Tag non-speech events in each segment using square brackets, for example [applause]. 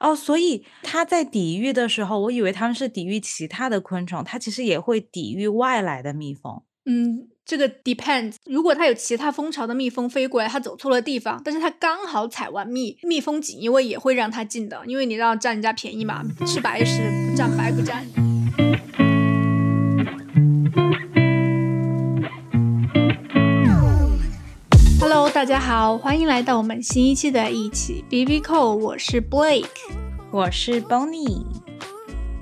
哦，所以它在抵御的时候，我以为它们是抵御其他的昆虫，它其实也会抵御外来的蜜蜂。嗯，这个 depends。如果它有其他蜂巢的蜜蜂飞过来，它走错了地方，但是它刚好采完蜜，蜜蜂锦衣卫也会让它进的，因为你要占人家便宜嘛，吃白食不占白不占。大家好，欢迎来到我们新一期的一起 B B Call，我是 Blake，我是 Bonnie。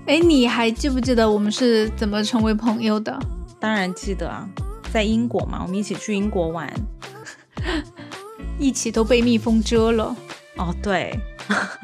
哎，你还记不记得我们是怎么成为朋友的？当然记得啊，在英国嘛，我们一起去英国玩，[laughs] 一起都被蜜蜂蛰了。哦，对，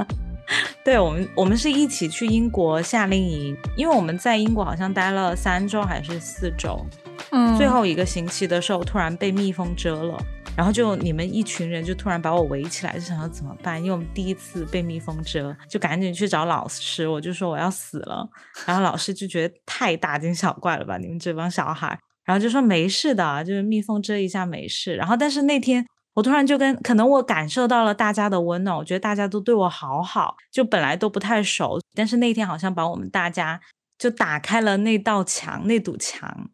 [laughs] 对我们我们是一起去英国夏令营，因为我们在英国好像待了三周还是四周，嗯，最后一个星期的时候突然被蜜蜂蛰了，然后就你们一群人就突然把我围起来，就想要怎么办？因为我们第一次被蜜蜂蛰，就赶紧去找老师，我就说我要死了，然后老师就觉得太大惊小怪了吧，你们这帮小孩，然后就说没事的，就是蜜蜂蛰一下没事。然后但是那天我突然就跟可能我感受到了大家的温暖，我觉得大家都对我好好，就本来都不太熟，但是那天好像把我们大家就打开了那道墙，那堵墙。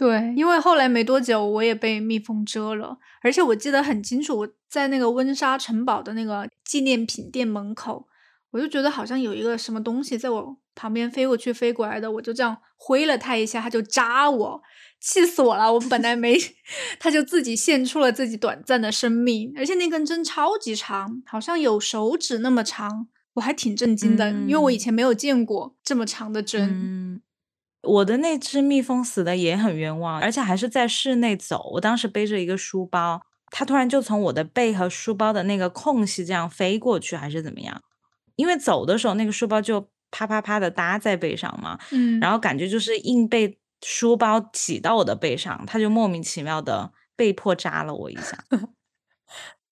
对，因为后来没多久，我也被蜜蜂蛰了，而且我记得很清楚，我在那个温莎城堡的那个纪念品店门口，我就觉得好像有一个什么东西在我旁边飞过去、飞过来的，我就这样挥了它一下，它就扎我，气死我了！我本来没，[laughs] 它就自己献出了自己短暂的生命，而且那根针超级长，好像有手指那么长，我还挺震惊的，因为我以前没有见过这么长的针。嗯，我的那只蜜蜂死的也很冤枉，而且还是在室内走。我当时背着一个书包，它突然就从我的背和书包的那个空隙这样飞过去，还是怎么样？因为走的时候那个书包就啪啪啪的搭在背上嘛，嗯，然后感觉就是硬被书包挤到我的背上，它就莫名其妙的被迫扎了我一下。[laughs]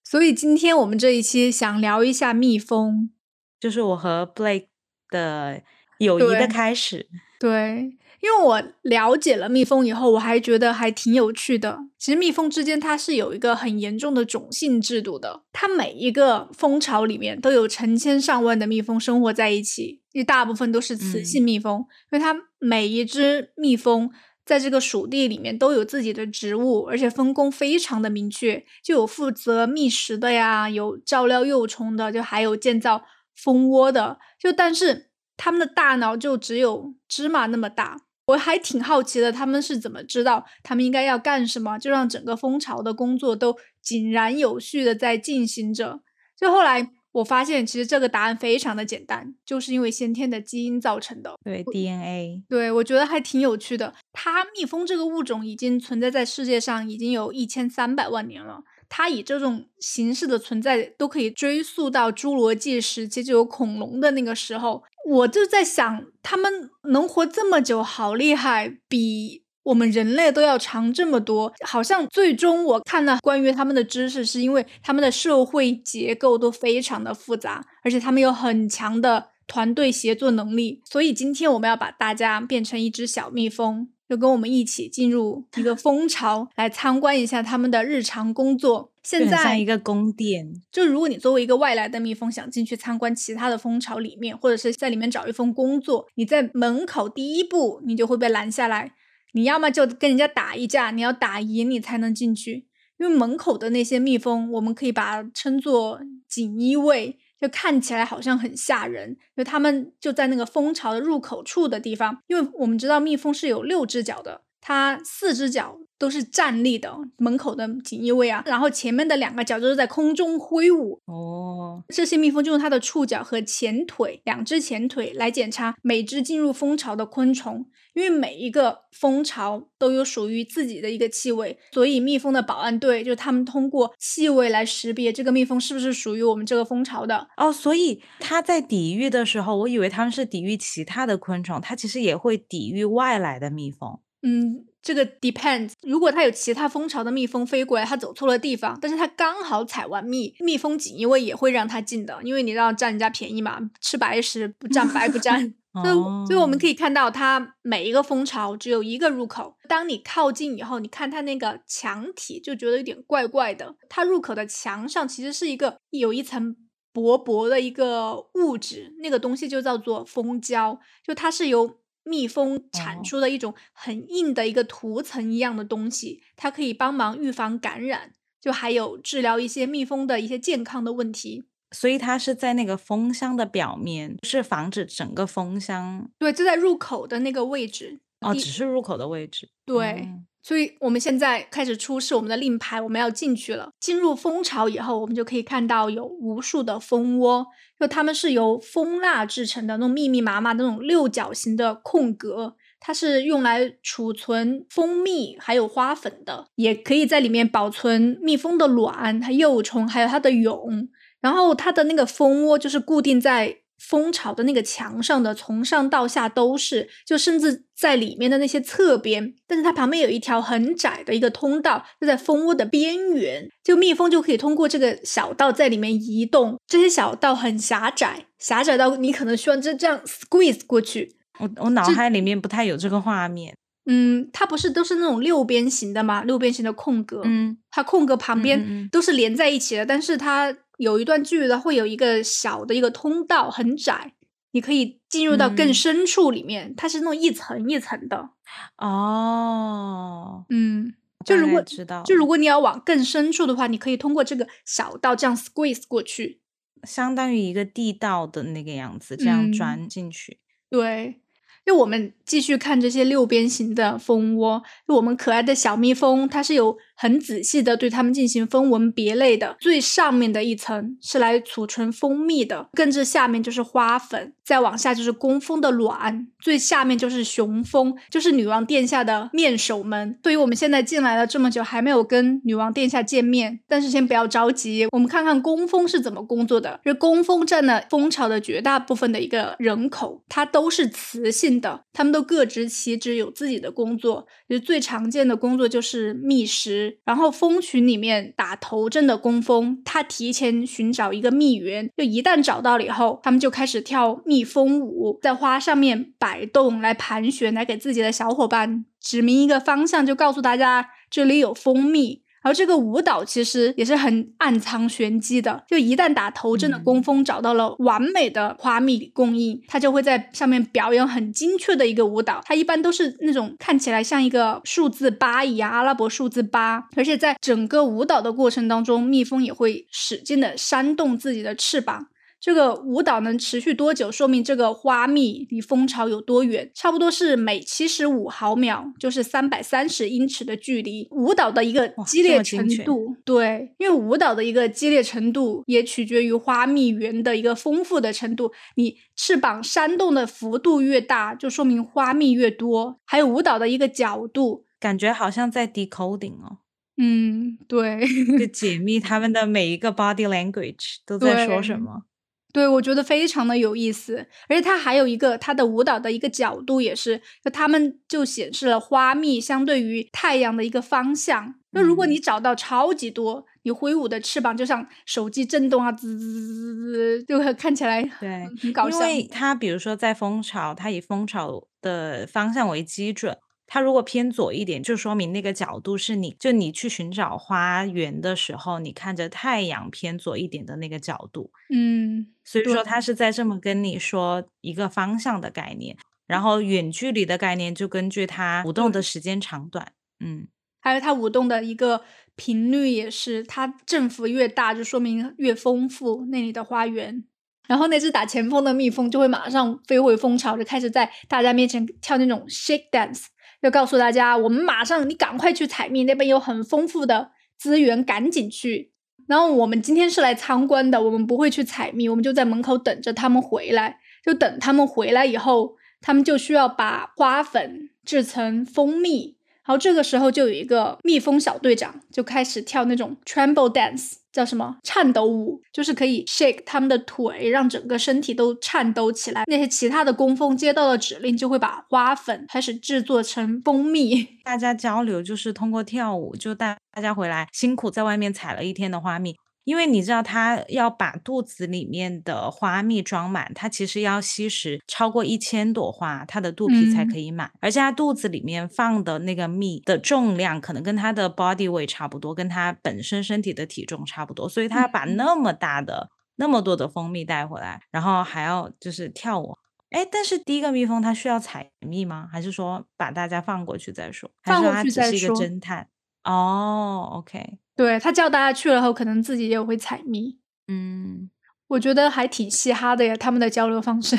所以今天我们这一期想聊一下蜜蜂，就是我和 Blake 的友谊的开始。对，因为我了解了蜜蜂以后，我还觉得还挺有趣的。其实蜜蜂之间它是有一个很严重的种姓制度的，它每一个蜂巢里面都有成千上万的蜜蜂生活在一起，一大部分都是雌性蜜蜂，因为它每一只蜜蜂。在这个属地里面都有自己的职务，而且分工非常的明确，就有负责觅食的呀，有照料幼虫的，就还有建造蜂窝的。就但是他们的大脑就只有芝麻那么大，我还挺好奇的，他们是怎么知道他们应该要干什么，就让整个蜂巢的工作都井然有序的在进行着。就后来我发现，其实这个答案非常的简单，就是因为先天的基因造成的。对 DNA，对，我觉得还挺有趣的。它蜜蜂这个物种已经存在在世界上已经有一千三百万年了。它以这种形式的存在，都可以追溯到侏罗纪时期，就有恐龙的那个时候。我就在想，它们能活这么久，好厉害，比我们人类都要长这么多。好像最终我看了关于他们的知识，是因为他们的社会结构都非常的复杂，而且他们有很强的团队协作能力。所以今天我们要把大家变成一只小蜜蜂。就跟我们一起进入一个蜂巢，来参观一下他们的日常工作。现就很像在一个宫殿。就如果你作为一个外来的蜜蜂，想进去参观其他的蜂巢里面，或者是在里面找一份工作，你在门口第一步你就会被拦下来。你要么就跟人家打一架，你要打赢你才能进去。因为门口的那些蜜蜂，我们可以把它称作锦衣卫，就看起来好像很吓人。就他们就在那个蜂巢的入口处的地方，因为我们知道蜜蜂是有六只脚的，它四只脚都是站立的，门口的锦衣卫啊，然后前面的两个脚就是在空中挥舞。哦，这些蜜蜂就用它的触角和前腿，两只前腿来检查每只进入蜂巢的昆虫。因为每一个蜂巢都有属于自己的一个气味，所以蜜蜂的保安队就他们通过气味来识别这个蜜蜂是不是属于我们这个蜂巢的。哦，所以它在抵御的时候，我以为他们是抵御其他的昆虫，它其实也会抵御外来的蜜蜂。嗯，这个 depends。如果它有其他蜂巢的蜜蜂飞过来，它走错了地方，但是它刚好采完蜜，蜜蜂锦衣卫也会让它进的，因为你要占人家便宜嘛，吃白食不占白不占。[laughs] 所以，所以我们可以看到，它每一个蜂巢只有一个入口。当你靠近以后，你看它那个墙体，就觉得有点怪怪的。它入口的墙上其实是一个有一层薄薄的一个物质，那个东西就叫做蜂胶，就它是由蜜蜂产出的一种很硬的一个涂层一样的东西，它可以帮忙预防感染，就还有治疗一些蜜蜂的一些健康的问题。所以它是在那个蜂箱的表面，是防止整个蜂箱。对，就在入口的那个位置。哦，只是入口的位置。对，所以我们现在开始出示我们的令牌，我们要进去了。进入蜂巢以后，我们就可以看到有无数的蜂窝，就它们是由蜂蜡制成的，那种密密麻麻的那种六角形的空格，它是用来储存蜂蜜还有花粉的，也可以在里面保存蜜蜂的卵、它幼虫还有它的蛹。然后它的那个蜂窝就是固定在蜂巢的那个墙上的，从上到下都是，就甚至在里面的那些侧边，但是它旁边有一条很窄的一个通道，就在蜂窝的边缘，就蜜蜂就可以通过这个小道在里面移动。这些小道很狭窄，狭窄到你可能需要这这样 squeeze 过去。我我脑海里面不太有这个画面。嗯，它不是都是那种六边形的吗？六边形的空格，嗯，它空格旁边都是连在一起的，但是它。有一段距离的会有一个小的一个通道，很窄，你可以进入到更深处里面。它是那种一层一层的。哦，嗯，就如果知道，就如果你要往更深处的话，你可以通过这个小道这样 squeeze 过去，相当于一个地道的那个样子，这样钻进去。对。就我们继续看这些六边形的蜂窝，就我们可爱的小蜜蜂，它是有很仔细的对它们进行分文别类的。最上面的一层是来储存蜂蜜的，更至下面就是花粉，再往下就是工蜂的卵，最下面就是雄蜂，就是女王殿下的面首们。对于我们现在进来了这么久还没有跟女王殿下见面，但是先不要着急，我们看看工蜂是怎么工作的。这工蜂占了蜂巢的绝大部分的一个人口，它都是雌性。的，他们都各执其职，有自己的工作。就最常见的工作就是觅食。然后蜂群里面打头阵的工蜂，它提前寻找一个蜜源，就一旦找到了以后，他们就开始跳蜜蜂舞，在花上面摆动，来盘旋，来给自己的小伙伴指明一个方向，就告诉大家这里有蜂蜜。而这个舞蹈其实也是很暗藏玄机的，就一旦打头阵的工蜂找到了完美的花蜜供应，它就会在上面表演很精确的一个舞蹈。它一般都是那种看起来像一个数字八一样，阿拉伯数字八。而且在整个舞蹈的过程当中，蜜蜂也会使劲的扇动自己的翅膀。这个舞蹈能持续多久，说明这个花蜜离蜂巢有多远？差不多是每七十五毫秒，就是三百三十英尺的距离。舞蹈的一个激烈程度，对，因为舞蹈的一个激烈程度也取决于花蜜源的一个丰富的程度。你翅膀扇动的幅度越大，就说明花蜜越多。还有舞蹈的一个角度，感觉好像在 decoding 哦。嗯，对，就解密他们的每一个 body language 都在说什么。对，我觉得非常的有意思，而且它还有一个它的舞蹈的一个角度也是，就他们就显示了花蜜相对于太阳的一个方向。那如果你找到超级多，你挥舞的翅膀就像手机震动啊，滋滋滋滋，就看起来对很搞笑。因为它比如说在蜂巢，它以蜂巢的方向为基准。它如果偏左一点，就说明那个角度是你就你去寻找花园的时候，你看着太阳偏左一点的那个角度。嗯，所以说它是在这么跟你说一个方向的概念，然后远距离的概念就根据它舞动的时间长短。嗯，还有它舞动的一个频率也是，它振幅越大，就说明越丰富那里的花园。然后那只打前锋的蜜蜂就会马上飞回蜂巢，就开始在大家面前跳那种 shake dance。要告诉大家，我们马上，你赶快去采蜜，那边有很丰富的资源，赶紧去。然后我们今天是来参观的，我们不会去采蜜，我们就在门口等着他们回来。就等他们回来以后，他们就需要把花粉制成蜂蜜。然后这个时候就有一个蜜蜂小队长就开始跳那种 tremble dance，叫什么颤抖舞，就是可以 shake 他们的腿，让整个身体都颤抖起来。那些其他的工蜂接到了指令，就会把花粉开始制作成蜂蜜。大家交流就是通过跳舞，就大大家回来辛苦在外面采了一天的花蜜。因为你知道，它要把肚子里面的花蜜装满，它其实要吸食超过一千朵花，它的肚皮才可以满。而且它肚子里面放的那个蜜的重量，可能跟它的 body weight 差不多，跟它本身身体的体重差不多。所以它把那么大的那么多的蜂蜜带回来，然后还要就是跳舞。哎，但是第一个蜜蜂它需要采蜜吗？还是说把大家放过去再说？放过去再说。侦探哦，OK，对他叫大家去了后，可能自己也会采蜜。嗯，我觉得还挺嘻哈的呀，他们的交流方式。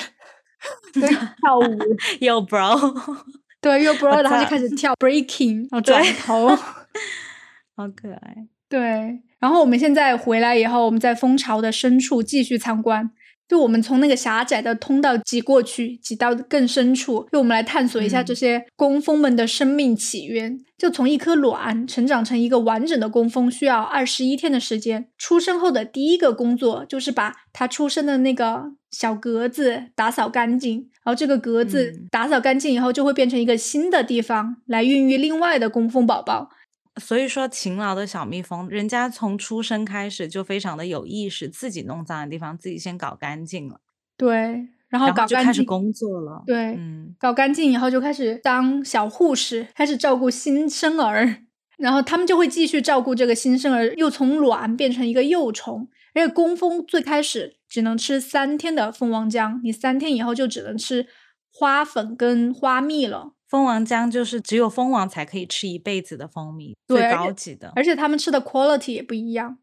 对跳舞 [laughs] 又 bro，对，又 bro，然后就开始跳 breaking，然后转头，[laughs] 好可爱。对，然后我们现在回来以后，我们在蜂巢的深处继续参观。就我们从那个狭窄的通道挤过去，挤到更深处，就我们来探索一下这些工蜂们的生命起源。就从一颗卵成长成一个完整的工蜂，需要二十一天的时间。出生后的第一个工作就是把它出生的那个小格子打扫干净，然后这个格子打扫干净以后，就会变成一个新的地方来孕育另外的工蜂宝宝。所以说，勤劳的小蜜蜂，人家从出生开始就非常的有意识，自己弄脏的地方自己先搞干净了。对，然后搞干净，开始工作了。对，嗯，搞干净以后就开始当小护士，开始照顾新生儿。然后他们就会继续照顾这个新生儿，又从卵变成一个幼虫。而且工蜂最开始只能吃三天的蜂王浆，你三天以后就只能吃花粉跟花蜜了。蜂王浆就是只有蜂王才可以吃一辈子的蜂蜜，最高级的，而且他们吃的 quality 也不一样。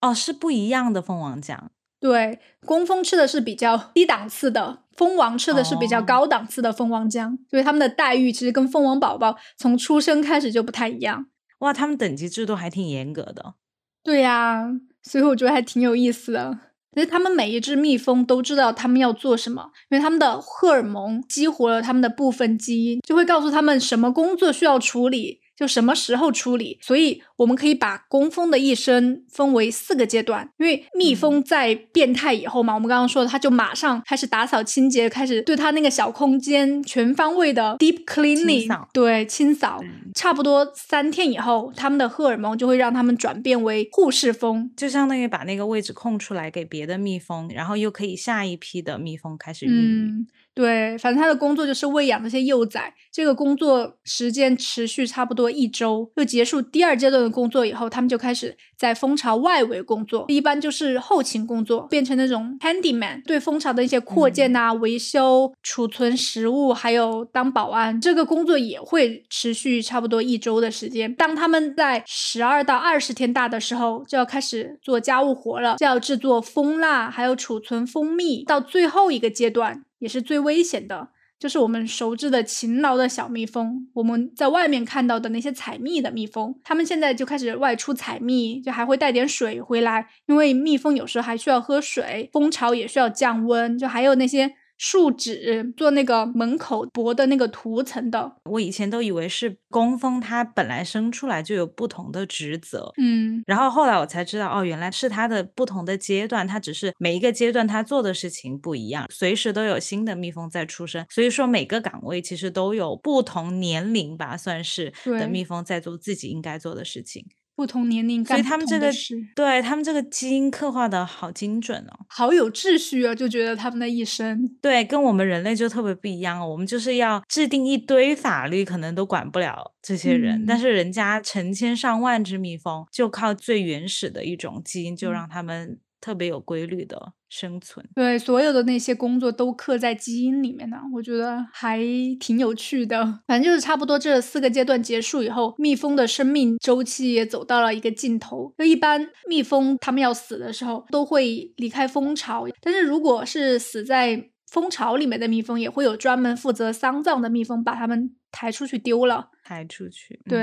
哦，是不一样的蜂王浆。对，工蜂吃的是比较低档次的，蜂王吃的是比较高档次的蜂王浆，所以他们的待遇其实跟蜂王宝宝从出生开始就不太一样。哇，他们等级制度还挺严格的。对呀，所以我觉得还挺有意思的。其实他们每一只蜜蜂都知道他们要做什么，因为他们的荷尔蒙激活了他们的部分基因，就会告诉他们什么工作需要处理。就什么时候处理，所以我们可以把工蜂的一生分为四个阶段。因为蜜蜂在变态以后嘛，我们刚刚说的，它就马上开始打扫清洁，开始对它那个小空间全方位的 deep cleaning，对清扫。差不多三天以后，它们的荷尔蒙就会让它们转变为护士蜂，就相当于把那个位置空出来给别的蜜蜂，然后又可以下一批的蜜蜂开始孕育。对，反正他的工作就是喂养那些幼崽。这个工作时间持续差不多一周，就结束第二阶段的工作以后，他们就开始在蜂巢外围工作，一般就是后勤工作，变成那种 handyman，对蜂巢的一些扩建啊、维修、储存食物，还有当保安。这个工作也会持续差不多一周的时间。当他们在十二到二十天大的时候，就要开始做家务活了，就要制作蜂蜡，还有储存蜂蜜。到最后一个阶段。也是最危险的，就是我们熟知的勤劳的小蜜蜂。我们在外面看到的那些采蜜的蜜蜂，它们现在就开始外出采蜜，就还会带点水回来，因为蜜蜂有时候还需要喝水，蜂巢也需要降温，就还有那些。树脂做那个门口薄的那个涂层的，我以前都以为是工蜂，它本来生出来就有不同的职责，嗯，然后后来我才知道，哦，原来是它的不同的阶段，它只是每一个阶段它做的事情不一样，随时都有新的蜜蜂在出生，所以说每个岗位其实都有不同年龄吧，算是的蜜蜂在做自己应该做的事情。不同年龄，所以他们这个对他们这个基因刻画的好精准哦，好有秩序啊，就觉得他们的一生对跟我们人类就特别不一样哦。我们就是要制定一堆法律，可能都管不了这些人，但是人家成千上万只蜜蜂，就靠最原始的一种基因，就让他们。特别有规律的生存，对所有的那些工作都刻在基因里面呢，我觉得还挺有趣的。反正就是差不多这四个阶段结束以后，蜜蜂的生命周期也走到了一个尽头。就一般蜜蜂它们要死的时候都会离开蜂巢，但是如果是死在蜂巢里面的蜜蜂，也会有专门负责丧葬的蜜蜂把它们。抬出去丢了，抬出去。对，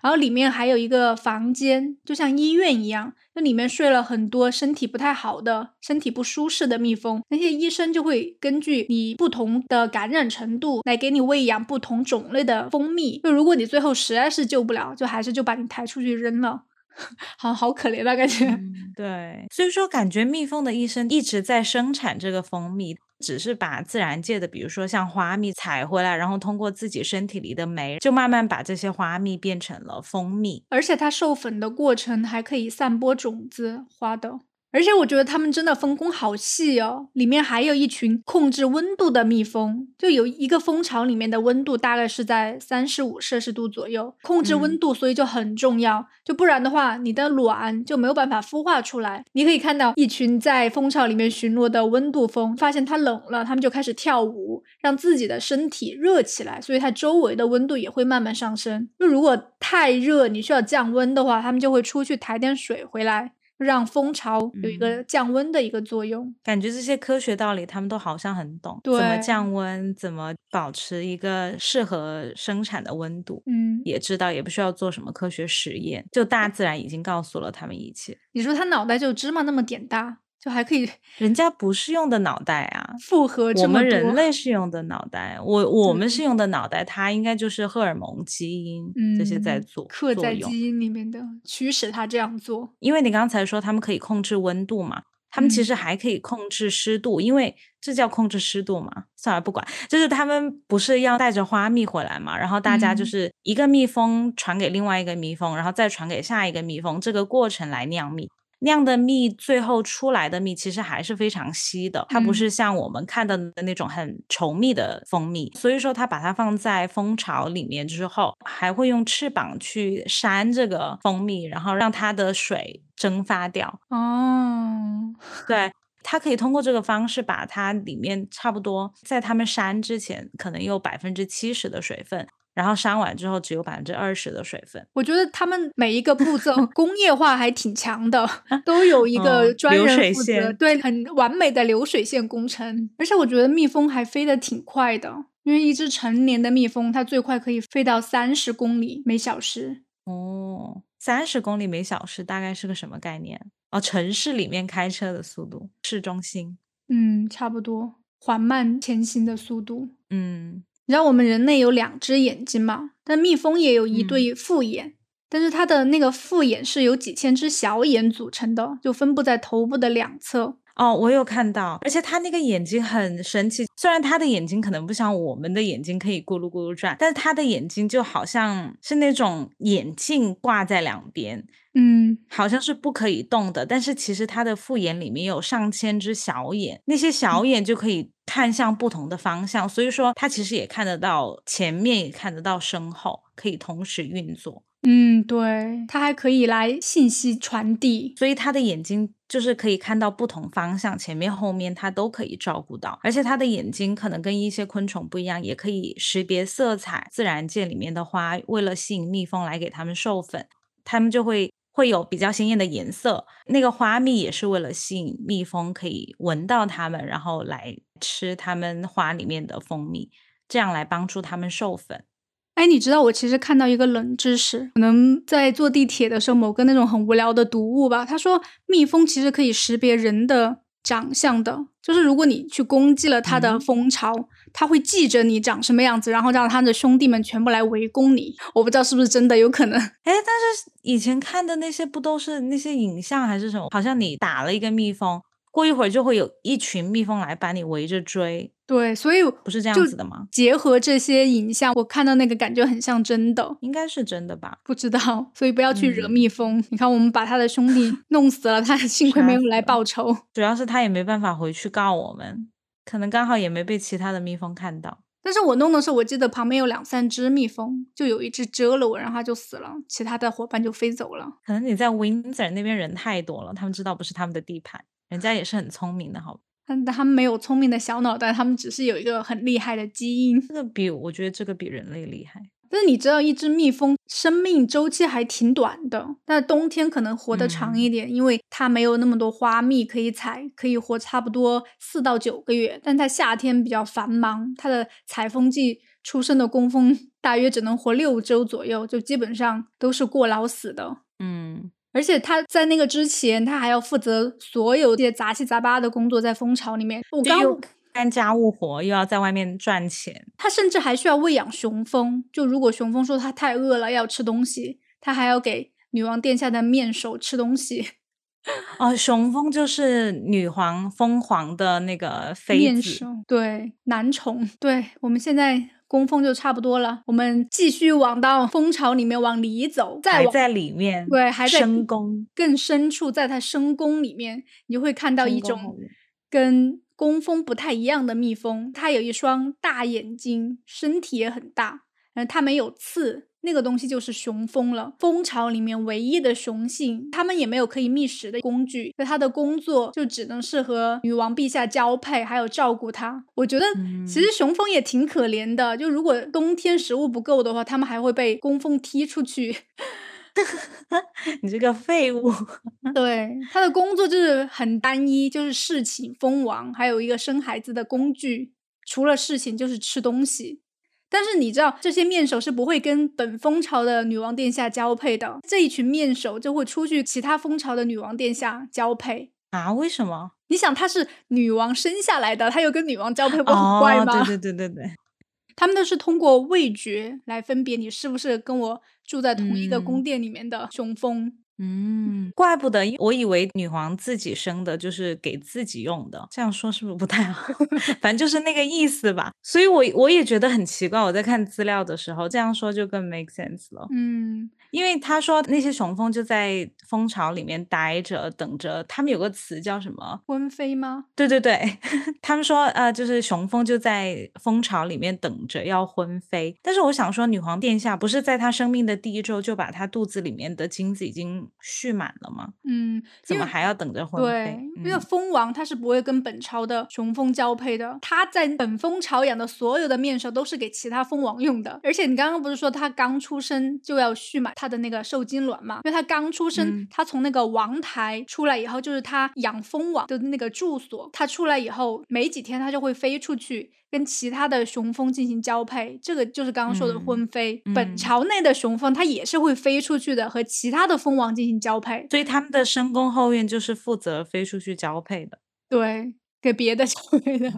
然后里面还有一个房间，就像医院一样，那里面睡了很多身体不太好的、身体不舒适的蜜蜂。那些医生就会根据你不同的感染程度来给你喂养不同种类的蜂蜜。就如果你最后实在是救不了，就还是就把你抬出去扔了。[laughs] 好好可怜的感觉。对，所以说感觉蜜蜂的一生一直在生产这个蜂蜜。只是把自然界的，比如说像花蜜采回来，然后通过自己身体里的酶，就慢慢把这些花蜜变成了蜂蜜。而且它授粉的过程还可以散播种子花的。而且我觉得他们真的分工好细哦，里面还有一群控制温度的蜜蜂，就有一个蜂巢里面的温度大概是在三十五摄氏度左右，控制温度所以就很重要，就不然的话你的卵就没有办法孵化出来。你可以看到一群在蜂巢里面巡逻的温度蜂，发现它冷了，它们就开始跳舞，让自己的身体热起来，所以它周围的温度也会慢慢上升。就如果太热，你需要降温的话，它们就会出去抬点水回来。让蜂巢有一个降温的一个作用，感觉这些科学道理他们都好像很懂，怎么降温，怎么保持一个适合生产的温度，嗯，也知道，也不需要做什么科学实验，就大自然已经告诉了他们一切。你说他脑袋就芝麻那么点大？就还可以，人家不是用的脑袋啊，复合我们人类是用的脑袋，我 [laughs] 我们是用的脑袋，它应该就是荷尔蒙、基因这些在做刻在基因里面的，驱使它这样做。因为你刚才说他们可以控制温度嘛，他们其实还可以控制湿度，因为这叫控制湿度嘛。算了，不管，就是他们不是要带着花蜜回来嘛，然后大家就是一个蜜蜂传给另外一个蜜蜂，然后再传给下一个蜜蜂，这个过程来酿蜜。酿的蜜最后出来的蜜其实还是非常稀的，它不是像我们看到的那种很稠密的蜂蜜。所以说，它把它放在蜂巢里面之后，还会用翅膀去扇这个蜂蜜，然后让它的水蒸发掉。哦，对，它可以通过这个方式把它里面差不多在它们扇之前可能有百分之七十的水分。然后删完之后只有百分之二十的水分。我觉得他们每一个步骤 [laughs] 工业化还挺强的，都有一个专人负责，对，很完美的流水线工程。而且我觉得蜜蜂还飞得挺快的，因为一只成年的蜜蜂它最快可以飞到三十公里每小时。哦，三十公里每小时大概是个什么概念？哦，城市里面开车的速度，市中心。嗯，差不多，缓慢前行的速度。嗯。你知道我们人类有两只眼睛吗？但蜜蜂也有一对复眼，但是它的那个复眼是由几千只小眼组成的，就分布在头部的两侧。哦，我有看到，而且它那个眼睛很神奇。虽然它的眼睛可能不像我们的眼睛可以咕噜咕噜转，但是它的眼睛就好像是那种眼镜挂在两边，嗯，好像是不可以动的。但是其实它的复眼里面有上千只小眼，那些小眼就可以看向不同的方向，所以说它其实也看得到前面，也看得到身后，可以同时运作。嗯，对，它还可以来信息传递，所以它的眼睛就是可以看到不同方向，前面后面它都可以照顾到。而且它的眼睛可能跟一些昆虫不一样，也可以识别色彩。自然界里面的花，为了吸引蜜蜂来给它们授粉，它们就会会有比较鲜艳的颜色。那个花蜜也是为了吸引蜜蜂可以闻到它们，然后来吃它们花里面的蜂蜜，这样来帮助它们授粉。哎，你知道我其实看到一个冷知识，可能在坐地铁的时候，某个那种很无聊的读物吧。他说，蜜蜂其实可以识别人的长相的，就是如果你去攻击了它的蜂巢，它会记着你长什么样子，然后让他的兄弟们全部来围攻你。我不知道是不是真的，有可能。哎，但是以前看的那些不都是那些影像还是什么？好像你打了一个蜜蜂。过一会儿就会有一群蜜蜂来把你围着追，对，所以不是这样子的吗？结合这些影像，我看到那个感觉很像真的，应该是真的吧？不知道，所以不要去惹蜜蜂。你看，我们把他的兄弟弄死了，他 [laughs] 幸亏没有来报仇。主要是他也没办法回去告我们，可能刚好也没被其他的蜜蜂看到。但是我弄的时候，我记得旁边有两三只蜜蜂，就有一只蛰了我，然后它就死了，其他的伙伴就飞走了。可能你在 Windsor 那边人太多了，他们知道不是他们的地盘。人家也是很聪明的，好，但他们没有聪明的小脑袋，他们只是有一个很厉害的基因。这个比我觉得这个比人类厉害。但是你知道，一只蜜蜂生命周期还挺短的，但冬天可能活得长一点，因为它没有那么多花蜜可以采，可以活差不多四到九个月。但它夏天比较繁忙，它的采蜂季出生的工蜂 [laughs] 大约只能活六周左右，就基本上都是过劳死的。嗯。而且他在那个之前，他还要负责所有这些杂七杂八的工作，在蜂巢里面，我刚干家务活，又要在外面赚钱。他甚至还需要喂养雄蜂，就如果雄蜂说他太饿了要吃东西，他还要给女王殿下的面首吃东西。[laughs] 哦，雄蜂就是女皇蜂皇的那个妃子，对男宠。对我们现在。工蜂就差不多了。我们继续往到蜂巢里面往里走，再往还在里面，对还在深宫，更深处，在它深宫里面，你就会看到一种跟工蜂不太一样的蜜蜂，它有一双大眼睛，身体也很大，嗯，它没有刺。那个东西就是雄蜂了，蜂巢里面唯一的雄性，它们也没有可以觅食的工具，所以它的工作就只能是和女王陛下交配，还有照顾它。我觉得其实雄蜂也挺可怜的，就如果冬天食物不够的话，它们还会被工蜂踢出去。[laughs] 你这个废物，[laughs] 对，他的工作就是很单一，就是侍寝、蜂王，还有一个生孩子的工具。除了侍寝，就是吃东西。但是你知道，这些面首是不会跟本蜂巢的女王殿下交配的。这一群面首就会出去其他蜂巢的女王殿下交配。啊？为什么？你想，她是女王生下来的，她又跟女王交配，不很怪吗？哦、对对对对对，他们都是通过味觉来分别你是不是跟我住在同一个嗯宫殿里面的雄蜂。嗯，怪不得，我以为女皇自己生的，就是给自己用的。这样说是不是不太好？[laughs] 反正就是那个意思吧。所以我我也觉得很奇怪。我在看资料的时候，这样说就更 make sense 了。嗯，因为他说那些雄蜂就在蜂巢里面待着，等着。他们有个词叫什么？婚飞吗？对对对，[laughs] 他们说呃，就是雄蜂就在蜂巢里面等着要婚飞。但是我想说，女皇殿下不是在她生命的第一周就把她肚子里面的精子已经蓄满了吗？嗯，怎么还要等着婚对飞？，因为嗯蜂王它是不会跟本朝的雄蜂交配的，它在本蜂巢养的所有的面首都是给其他蜂王用的。而且你刚刚不是说它刚出生就要蓄满它的那个受精卵嘛？因为它刚出生，嗯它从那个王台出来以后，就是它养蜂王的那个住所，它出来以后没几天，它就会飞出去。跟其他的雄蜂进行交配，这个就是刚刚说的嗯婚飞。本嗯巢内的雄蜂它也是会飞出去的，和其他的蜂王进行交配。所以他们的深宫后院就是负责飞出去交配的。对，给别的 [laughs] 交配的。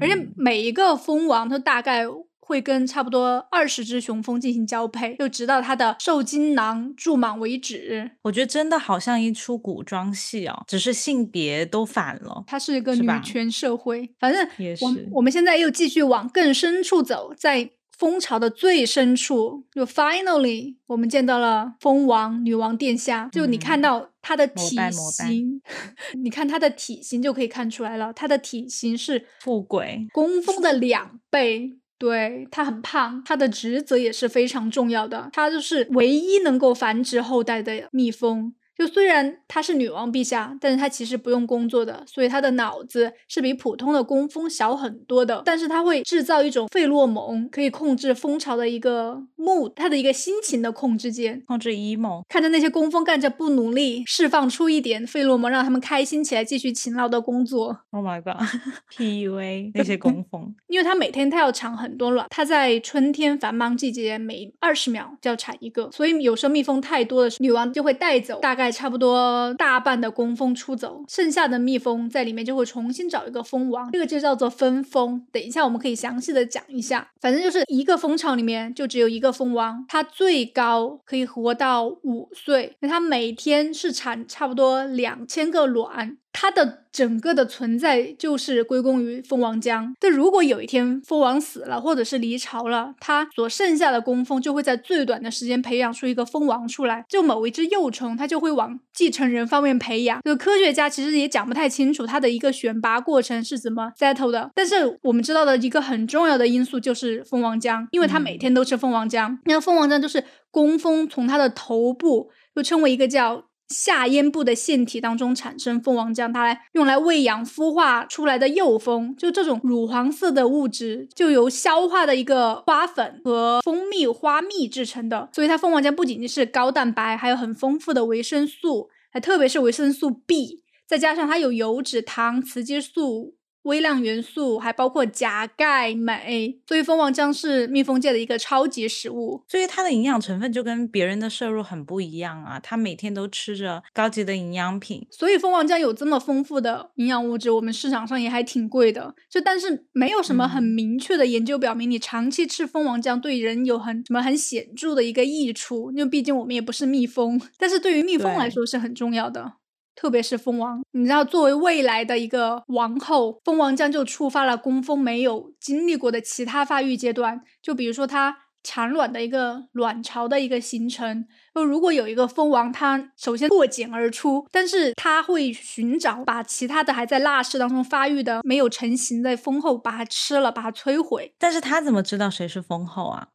而且嗯每一个蜂王，它大概会跟差不多二十只雄蜂进行交配，就直到它的受精囊注满为止。我觉得真的好像一出古装戏哦，只是性别都反了。它是一个女权社会，反正也是我们现在又继续往更深处走，在蜂巢的最深处，就 finally 我们见到了蜂王女王殿下。就你看嗯到她的体型，[laughs] 你看她的体型就可以看出来了，她的体型是富贵，工蜂的两倍。对，它很胖，它的职责也是非常重要的，它就是唯一能够繁殖后代的蜜蜂。就虽然她是女王陛下，但是她其实不用工作的，所以她的脑子是比普通的工蜂小很多的。但是她会制造一种费洛蒙，可以控制蜂巢的一个 mood，它的一个心情的控制键。控制 emo。看着那些工蜂干着不努力，释放出一点费洛蒙，让他们开心起来，继续勤劳的工作。Oh my god，PUA [laughs] 那些工蜂。因为它每天它要产很多卵，它在春天繁忙季节每二十秒就要产一个，所以有时候蜜蜂太多的时候，女王就会带走大概差不多大半的工蜂出走，剩下的蜜蜂在里面就会重新找一个蜂王，这个就叫做分蜂。等一下我们可以详细的讲一下，反正就是一个蜂巢里面就只有一个蜂王，它最高可以活到五岁，那它每天是产差不多两千个卵。它的整个的存在就是归功于蜂王浆。但如果有一天蜂王死了，或者是离巢了，它所剩下的工蜂就会在最短的时间培养出一个蜂王出来。就某一只幼虫，它就会往继承人方面培养。就科学家其实也讲不太清楚它的一个选拔过程是怎么 settle 的。但是我们知道的一个很重要的因素就是蜂王浆，因为它每嗯天都吃蜂王浆。那个蜂王浆就是工蜂从它的头部，又称为一个叫。下咽部的腺体当中产生蜂王浆，它来用来喂养孵化出来的幼蜂。就这种乳黄色的物质，就由消化的一个花粉和蜂蜜花蜜制成的。所以它蜂王浆不仅仅是高蛋白，还有很丰富的维生素，还特别是维生素 B，再加上它有油脂、糖、雌激素。微量元素还包括钾、钙、镁，所以蜂王浆是蜜蜂界的一个超级食物。所以它的营养成分就跟别人的摄入很不一样啊，它每天都吃着高级的营养品。所以蜂王浆有这么丰富的营养物质，我们市场上也还挺贵的。就但是没有什么很嗯明确的研究表明，你长期吃蜂王浆对人有很什么很显著的一个益处。因为毕竟我们也不是蜜蜂，但是对于蜜蜂来说是很重要的。特别是蜂王。你知道，作为未来的一个王后，蜂王将就触发了工蜂没有经历过的其他发育阶段，就比如说它。产卵的一个卵巢的一个形成，就如果有一个蜂王，它首先破茧而出，但是它会寻找把其他的还在蜡室当中发育的没有成型的蜂后把它吃了，把它摧毁。但是它怎么知道谁是蜂后啊？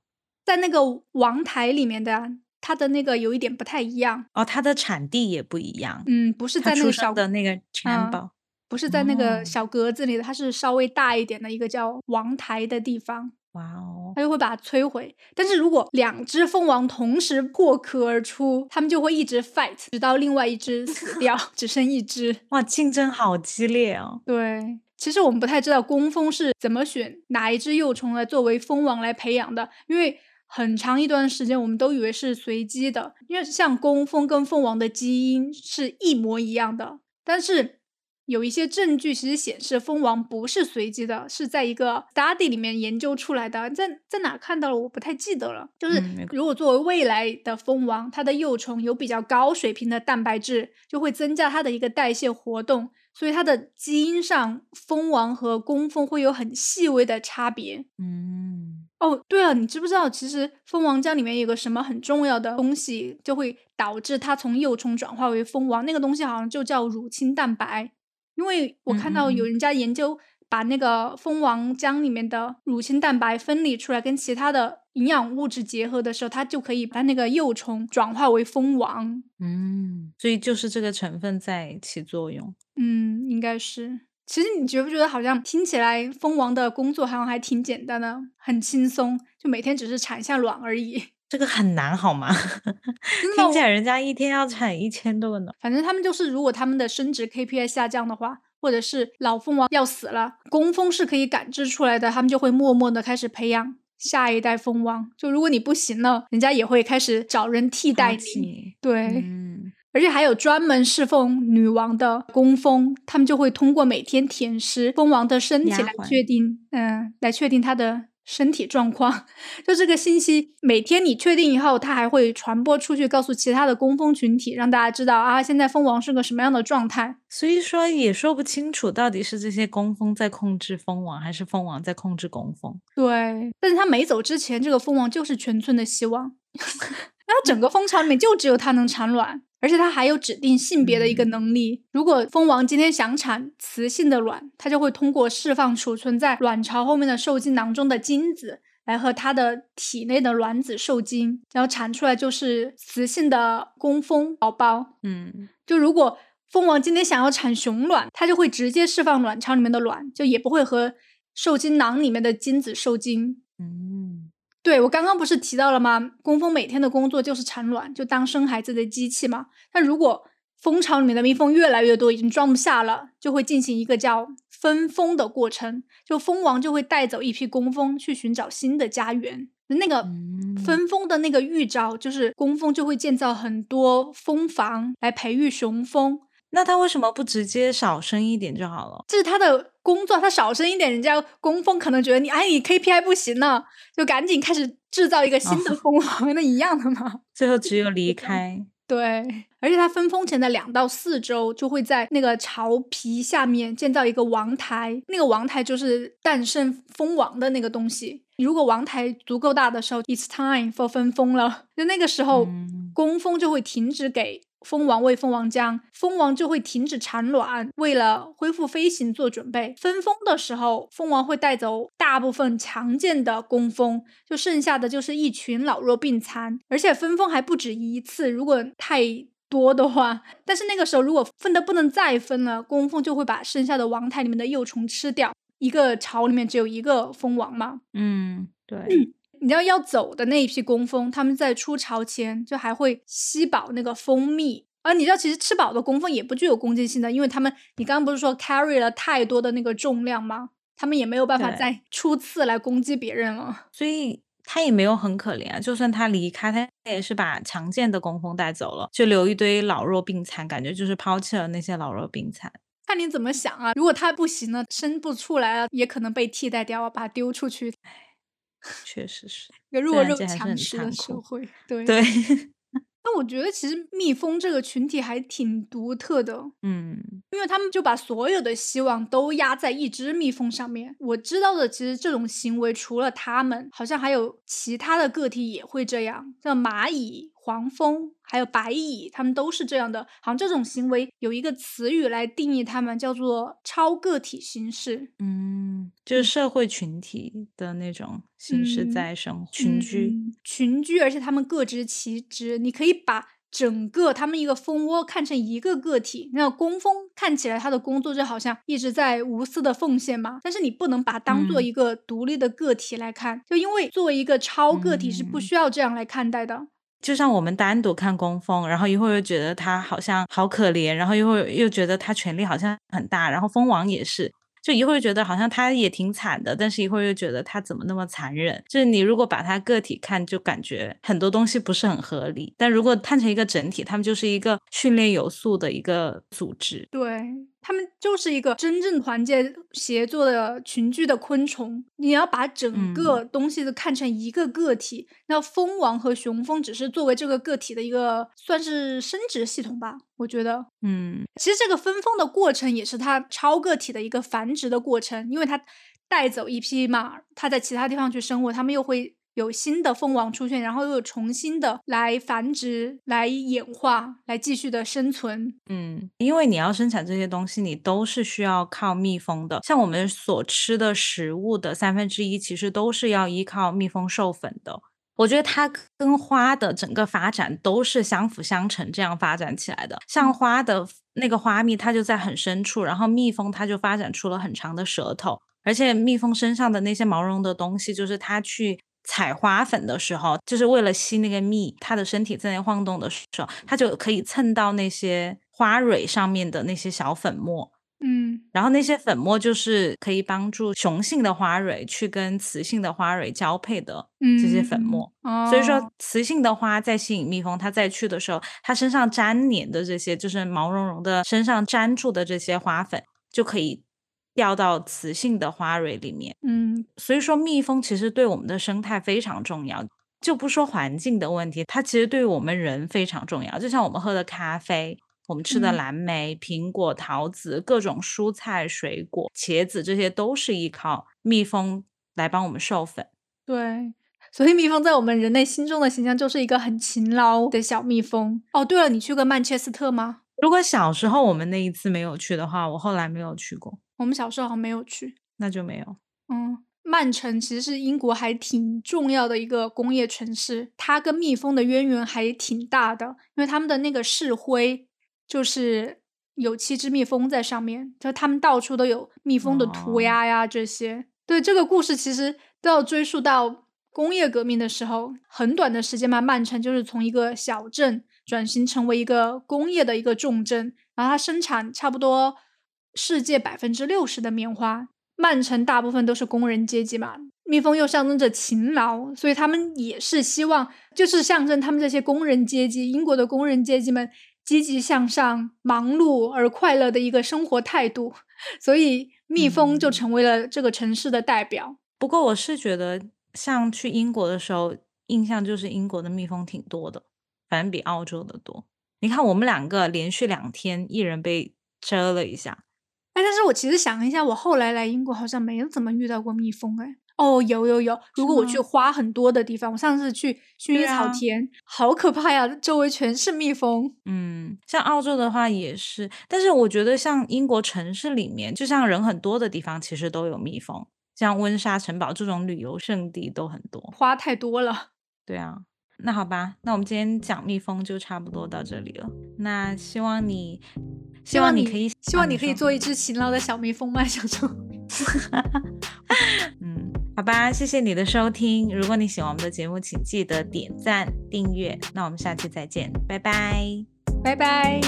在那个王台里面的，它的那个有一点不太一样哦，它的产地也不一样。嗯，不是在那个小的那个 chamber，不是在那个小格子里的，它是稍微大一点的一个叫王台的地方。哇哦，它就会把它摧毁。但是如果两只蜂王同时破壳而出，它们就会一直 fight，直到另外一只死掉，[laughs] 只剩一只。哇，竞争好激烈哦。对，其实我们不太知道工蜂是怎么选哪一只幼虫来作为蜂王来培养的，因为很长一段时间我们都以为是随机的，因为像工蜂跟蜂王的基因是一模一样的，但是。有一些证据其实显示蜂王不是随机的，是在一个 study 里面研究出来的。在在哪看到了？我不太记得了。就是如果作为未来的蜂王，它的幼虫有比较高水平的蛋白质，就会增加它的一个代谢活动，所以它的基因上蜂王和工蜂会有很细微的差别。嗯，哦，对了，你知不知道其实蜂王浆里面有个什么很重要的东西，就会导致它从幼虫转化为蜂王？那个东西好像就叫乳清蛋白。因为我看到有人家研究把那个蜂王浆里面的乳清蛋白分离出来，跟其他的营养物质结合的时候，它就可以把那个幼虫转化为蜂王。嗯，所以就是这个成分在起作用。嗯，应该是。其实你觉不觉得好像听起来蜂王的工作好像还挺简单的，很轻松，就每天只是产下卵而已。[laughs] 这个很难好吗？[laughs] 听起来人家一天要产一千多个呢。反正他们就是，如果他们的生殖 KPI 下降的话，或者是老蜂王要死了，工蜂是可以感知出来的，他们就会默默的开始培养下一代蜂王。就如果你不行了，人家也会开始找人替代你。对，而且还有专门侍奉女王的工蜂，他们就会通过每天舔食蜂王的身体来确定，嗯，来确定它的。身体状况，就这个信息，每天你确定以后，它还会传播出去，告诉其他的工蜂群体，让大家知道啊，现在蜂王是个什么样的状态。所以说也说不清楚，到底是这些工蜂在控制蜂王，还是蜂王在控制工蜂。对，但是他没走之前，这个蜂王就是全村的希望。[laughs] 然后整个蜂巢里面就只有它能产卵。而且它还有指定性别的一个能力。如果蜂王今天想产雌性的卵，它就会通过释放储存在卵巢后面的受精囊中的精子，来和它的体内的卵子受精，然后产出来就是雌性的工蜂宝宝。嗯，就如果蜂王今天想要产雄卵，它就会直接释放卵巢里面的卵，就也不会和受精囊里面的精子受精。嗯。对我刚刚不是提到了吗？工蜂每天的工作就是产卵，就当生孩子的机器嘛。但如果蜂巢里面的蜜蜂越来越多，已经装不下了，就会进行一个叫分蜂的过程，就蜂王就会带走一批工蜂去寻找新的家园。那个分蜂的那个预兆，就是工蜂就会建造很多蜂房来培育雄蜂。那他为什么不直接少生一点就好了？这是他的工作，他少生一点，人家工蜂可能觉得你，哎，你 KPI 不行了，就赶紧开始制造一个新的蜂王，那一样的嘛。最后只有 [laughs] 离开。对，而且它分蜂前的两到四周，就会在那个巢皮下面建造一个王台，那个王台就是诞生蜂王的那个东西。如果王台足够大的时候，It's time for 分蜂了，就那个时候，工蜂就会停止给。蜂王喂蜂王浆，蜂王就会停止产卵，为了恢复飞行做准备。分蜂的时候，蜂王会带走大部分强健的工蜂，就剩下的就是一群老弱病残。而且分蜂还不止一次，如果太多的话，但是那个时候如果分的不能再分了，工蜂就会把剩下的王台里面的幼虫吃掉。一个巢里面只有一个蜂王嘛？嗯，对。[clears throat] 你知道要走的那一批工蜂，他们在出巢前就还会吸饱那个蜂蜜。而你知道，其实吃饱的工蜂也不具有攻击性的，因为他们，你刚刚不是说 carry 了太多的那个重量吗？他们也没有办法再初次来攻击别人了。所以他也没有很可怜啊，就算他离开，他也是把强健的工蜂带走了，就留一堆老弱病残，感觉就是抛弃了那些老弱病残。看你怎么想啊？如果他不行了，生不出来了，也可能被替代掉啊，把它丢出去。确实是一个弱肉强食的社会，[laughs] 对对。[laughs] 那我觉得其实蜜蜂这个群体还挺独特的，嗯因为他们就把所有的希望都压在一只蜜蜂上面。我知道的，其实这种行为除了他们，好像还有其他的个体也会这样，像蚂蚁、黄蜂还有白蚁，它们都是这样的。好像这种行为有一个词语来定义它们，叫做超个体形式。嗯，就是社会群体的那种形式嗯在生活，群居。嗯群居，而且他们各执其职。你可以把整个他们一个蜂窝看成一个个体。那工蜂看起来他的工作就好像一直在无私的奉献嘛，但是你不能把它当做嗯一个独立的个体来看，就因为作为一个超个体是不嗯需要这样来看待的。就像我们单独看工蜂，然后一会儿又觉得它好像好可怜，然后一会儿又觉得它权力好像很大，然后蜂王也是，就一会儿觉得好像它也挺惨的，但是一会儿又觉得它怎么那么残忍。就是你如果把它个体看，就感觉很多东西不是很合理，但如果看成一个整体，他们就是一个训练有素的一个组织。对，他们就是一个真正团结协作的群居的昆虫。你要把整嗯个东西都看成一个个体，那蜂王和雄蜂只是作为这个个体的一个算是生殖系统吧，我觉得。嗯其实这个分蜂的过程也是它超个体的一个繁殖的过程，因为它带走一批嘛，它在其他地方去生活，它们又会有新的蜂王出现，然后又重新的来繁殖、来演化、来继续的生存。嗯，因为你要生产这些东西，你都是需要靠蜜蜂的。像我们所吃的食物的三分之一，其实都是要依靠蜜蜂授粉的。我觉得它跟花的整个发展都是相辅相成这样发展起来的。像花的那个花蜜，它就在很深处，然后蜜蜂它就发展出了很长的舌头，而且蜜蜂身上的那些毛绒的东西，就是它去采花粉的时候，就是为了吸那个蜜，它的身体在那晃动的时候，它就可以蹭到那些花蕊上面的那些小粉末。嗯然后那些粉末就是可以帮助雄性的花蕊去跟雌性的花蕊交配的嗯，这些粉末。哦、所以说，雌性的花在吸引蜜蜂，它再去的时候，它身上粘黏的这些，就是毛茸茸的身上粘住的这些花粉，就可以掉到雌性的花蕊里面。嗯所以说，蜜蜂其实对我们的生态非常重要。就不说环境的问题，它其实对我们人非常重要。就像我们喝的咖啡，我们吃的嗯蓝莓、苹果、桃子、各种蔬菜、水果、茄子，这些都是依靠蜜蜂来帮我们授粉。对。所以蜜蜂在我们人类心中的形象就是一个很勤劳的小蜜蜂。哦，对了，你去过曼彻斯特吗？如果小时候我们那一次没有去的话，我后来没有去过，我们小时候好像没有去。那就没有。嗯，曼城其实是英国还挺重要的一个工业城市，它跟蜜蜂的渊源还挺大的，因为他们的那个市徽就是有七只蜜蜂在上面，就他们到处都有蜜蜂的涂哦鸦呀这些。对这个故事其实都要追溯到工业革命的时候，很短的时间嘛，曼城就是从一个小镇转型成为一个工业的一个重镇，然后它生产差不多世界百分之六十的棉花。曼城大部分都是工人阶级嘛，蜜蜂又象征着勤劳，所以他们也是希望，就是象征他们这些工人阶级，英国的工人阶级们积极向上、忙碌而快乐的一个生活态度。所以蜜蜂就嗯成为了这个城市的代表。不过我是觉得，像去英国的时候，印象就是英国的蜜蜂挺多的，反正比澳洲的多。你看，我们两个连续两天，一人被蛰了一下。哎，但是我其实想一下，我后来来英国好像没有怎么遇到过蜜蜂。哎，哦，有有有，如果我去花很多的地方，我上次去薰衣草田，好可怕呀，周围全是蜜蜂。嗯，像澳洲的话也是，但是我觉得像英国城市里面，就像人很多的地方，其实都有蜜蜂，像温莎城堡这种旅游胜地都很多。花太多了。对啊，那好吧，那我们今天讲蜜蜂就差不多到这里了。那希望你，希望你可以，希望你可以做一只勤劳的小蜜蜂吗？小猪。嗯，好吧，谢谢你的收听。如果你喜欢我们的节目，请记得点赞、订阅。那我们下期再见，拜拜。拜拜。